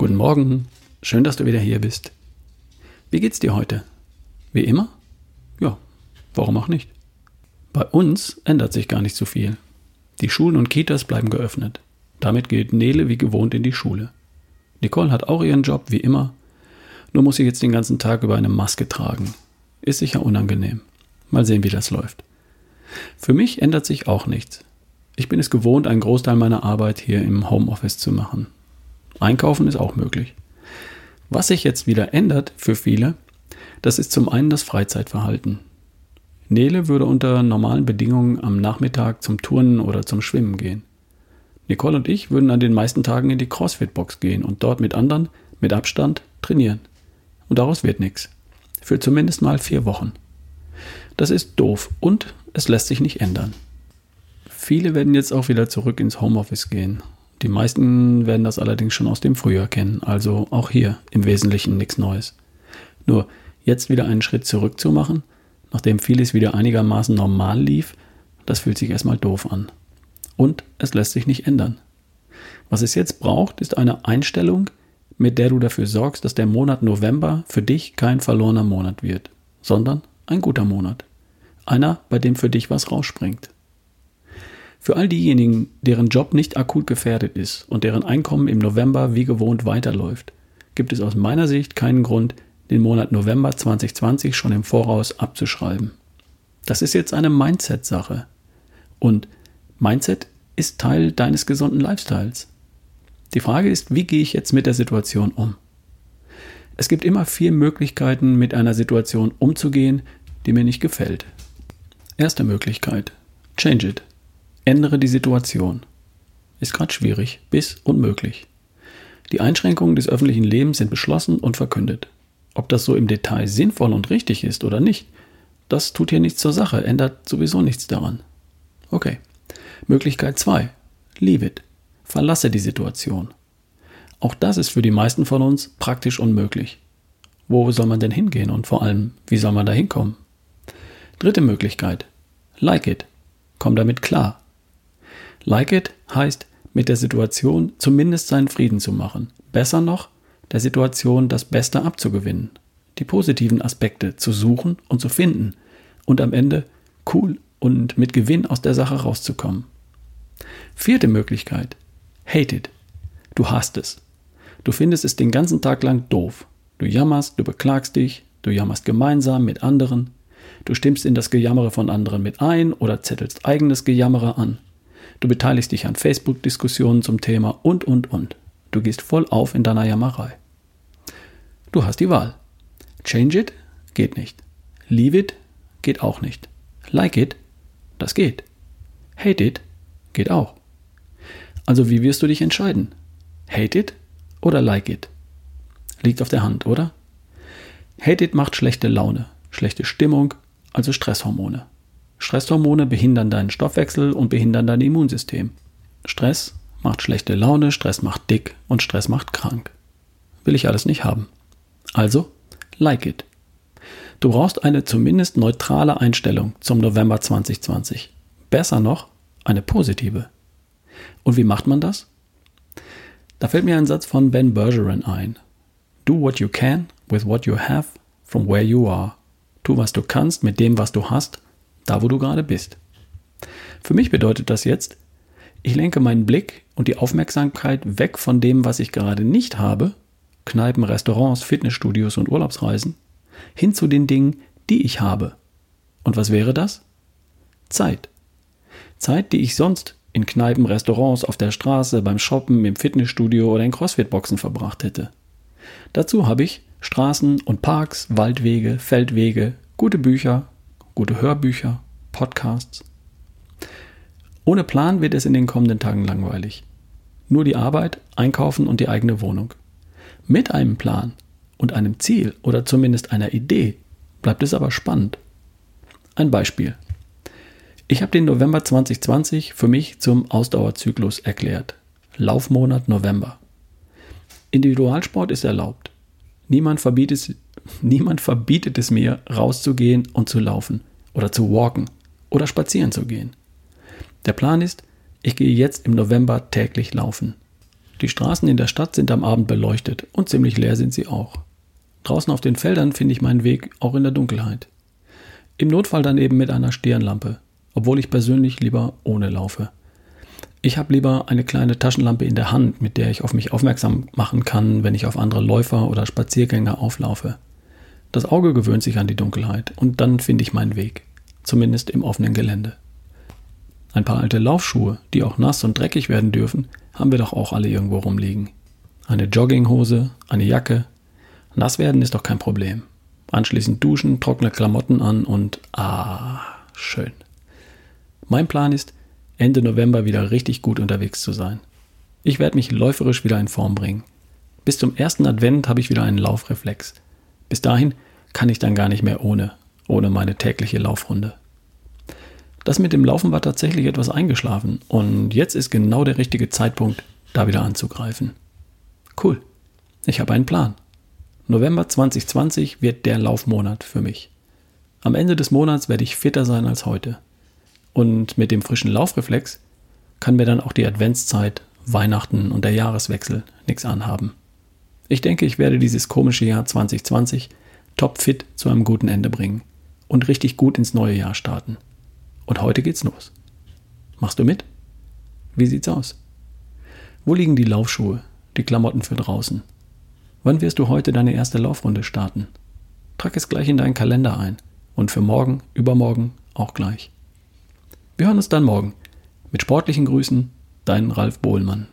Guten Morgen, schön, dass du wieder hier bist. Wie geht's dir heute? Wie immer? Ja, warum auch nicht? Bei uns ändert sich gar nicht so viel. Die Schulen und Kitas bleiben geöffnet. Damit geht Nele wie gewohnt in die Schule. Nicole hat auch ihren Job wie immer, nur muss sie jetzt den ganzen Tag über eine Maske tragen. Ist sicher unangenehm. Mal sehen, wie das läuft. Für mich ändert sich auch nichts. Ich bin es gewohnt, einen Großteil meiner Arbeit hier im Homeoffice zu machen. Einkaufen ist auch möglich. Was sich jetzt wieder ändert für viele, das ist zum einen das Freizeitverhalten. Nele würde unter normalen Bedingungen am Nachmittag zum Turnen oder zum Schwimmen gehen. Nicole und ich würden an den meisten Tagen in die CrossFit-Box gehen und dort mit anderen, mit Abstand, trainieren. Und daraus wird nichts. Für zumindest mal vier Wochen. Das ist doof und es lässt sich nicht ändern. Viele werden jetzt auch wieder zurück ins Homeoffice gehen die meisten werden das allerdings schon aus dem Frühjahr kennen, also auch hier im Wesentlichen nichts Neues. Nur jetzt wieder einen Schritt zurück zu machen, nachdem vieles wieder einigermaßen normal lief, das fühlt sich erstmal doof an. Und es lässt sich nicht ändern. Was es jetzt braucht, ist eine Einstellung, mit der du dafür sorgst, dass der Monat November für dich kein verlorener Monat wird, sondern ein guter Monat. Einer, bei dem für dich was rausspringt. Für all diejenigen, deren Job nicht akut gefährdet ist und deren Einkommen im November wie gewohnt weiterläuft, gibt es aus meiner Sicht keinen Grund, den Monat November 2020 schon im Voraus abzuschreiben. Das ist jetzt eine Mindset-Sache. Und Mindset ist Teil deines gesunden Lifestyles. Die Frage ist, wie gehe ich jetzt mit der Situation um? Es gibt immer vier Möglichkeiten, mit einer Situation umzugehen, die mir nicht gefällt. Erste Möglichkeit. Change it. Ändere die Situation. Ist gerade schwierig bis unmöglich. Die Einschränkungen des öffentlichen Lebens sind beschlossen und verkündet. Ob das so im Detail sinnvoll und richtig ist oder nicht, das tut hier nichts zur Sache, ändert sowieso nichts daran. Okay. Möglichkeit 2. Leave it. Verlasse die Situation. Auch das ist für die meisten von uns praktisch unmöglich. Wo soll man denn hingehen und vor allem, wie soll man da hinkommen? Dritte Möglichkeit. Like it. Komm damit klar. Like it heißt, mit der Situation zumindest seinen Frieden zu machen. Besser noch, der Situation das Beste abzugewinnen. Die positiven Aspekte zu suchen und zu finden und am Ende cool und mit Gewinn aus der Sache rauszukommen. Vierte Möglichkeit. Hate it. Du hast es. Du findest es den ganzen Tag lang doof. Du jammerst, du beklagst dich, du jammerst gemeinsam mit anderen. Du stimmst in das Gejammere von anderen mit ein oder zettelst eigenes Gejammere an. Du beteiligst dich an Facebook-Diskussionen zum Thema und, und, und. Du gehst voll auf in deiner Jammerei. Du hast die Wahl. Change it geht nicht. Leave it geht auch nicht. Like it, das geht. Hate it geht auch. Also wie wirst du dich entscheiden? Hate it oder like it? Liegt auf der Hand, oder? Hate it macht schlechte Laune, schlechte Stimmung, also Stresshormone. Stresshormone behindern deinen Stoffwechsel und behindern dein Immunsystem. Stress macht schlechte Laune, Stress macht dick und Stress macht krank. Will ich alles nicht haben. Also, like it. Du brauchst eine zumindest neutrale Einstellung zum November 2020. Besser noch, eine positive. Und wie macht man das? Da fällt mir ein Satz von Ben Bergeron ein. Do what you can with what you have from where you are. Tu, was du kannst mit dem, was du hast da wo du gerade bist. Für mich bedeutet das jetzt, ich lenke meinen Blick und die Aufmerksamkeit weg von dem, was ich gerade nicht habe, Kneipen, Restaurants, Fitnessstudios und Urlaubsreisen, hin zu den Dingen, die ich habe. Und was wäre das? Zeit. Zeit, die ich sonst in Kneipen, Restaurants, auf der Straße, beim Shoppen, im Fitnessstudio oder in Crossfit-Boxen verbracht hätte. Dazu habe ich Straßen und Parks, Waldwege, Feldwege, gute Bücher, gute Hörbücher, Podcasts. Ohne Plan wird es in den kommenden Tagen langweilig. Nur die Arbeit, Einkaufen und die eigene Wohnung. Mit einem Plan und einem Ziel oder zumindest einer Idee bleibt es aber spannend. Ein Beispiel. Ich habe den November 2020 für mich zum Ausdauerzyklus erklärt. Laufmonat November. Individualsport ist erlaubt. Niemand verbietet, niemand verbietet es mir, rauszugehen und zu laufen oder zu walken oder spazieren zu gehen. Der Plan ist, ich gehe jetzt im November täglich laufen. Die Straßen in der Stadt sind am Abend beleuchtet und ziemlich leer sind sie auch. Draußen auf den Feldern finde ich meinen Weg auch in der Dunkelheit. Im Notfall dann eben mit einer Stirnlampe, obwohl ich persönlich lieber ohne laufe. Ich habe lieber eine kleine Taschenlampe in der Hand, mit der ich auf mich aufmerksam machen kann, wenn ich auf andere Läufer oder Spaziergänger auflaufe. Das Auge gewöhnt sich an die Dunkelheit und dann finde ich meinen Weg, zumindest im offenen Gelände. Ein paar alte Laufschuhe, die auch nass und dreckig werden dürfen, haben wir doch auch alle irgendwo rumliegen. Eine Jogginghose, eine Jacke. Nass werden ist doch kein Problem. Anschließend duschen, trockene Klamotten an und ah, schön. Mein Plan ist, Ende November wieder richtig gut unterwegs zu sein. Ich werde mich läuferisch wieder in Form bringen. Bis zum ersten Advent habe ich wieder einen Laufreflex. Bis dahin kann ich dann gar nicht mehr ohne, ohne meine tägliche Laufrunde. Das mit dem Laufen war tatsächlich etwas eingeschlafen und jetzt ist genau der richtige Zeitpunkt, da wieder anzugreifen. Cool. Ich habe einen Plan. November 2020 wird der Laufmonat für mich. Am Ende des Monats werde ich fitter sein als heute. Und mit dem frischen Laufreflex kann mir dann auch die Adventszeit, Weihnachten und der Jahreswechsel nichts anhaben. Ich denke, ich werde dieses komische Jahr 2020 topfit zu einem guten Ende bringen und richtig gut ins neue Jahr starten. Und heute geht's los. Machst du mit? Wie sieht's aus? Wo liegen die Laufschuhe, die Klamotten für draußen? Wann wirst du heute deine erste Laufrunde starten? Trag es gleich in deinen Kalender ein und für morgen, übermorgen auch gleich. Wir hören uns dann morgen. Mit sportlichen Grüßen, dein Ralf Bohlmann.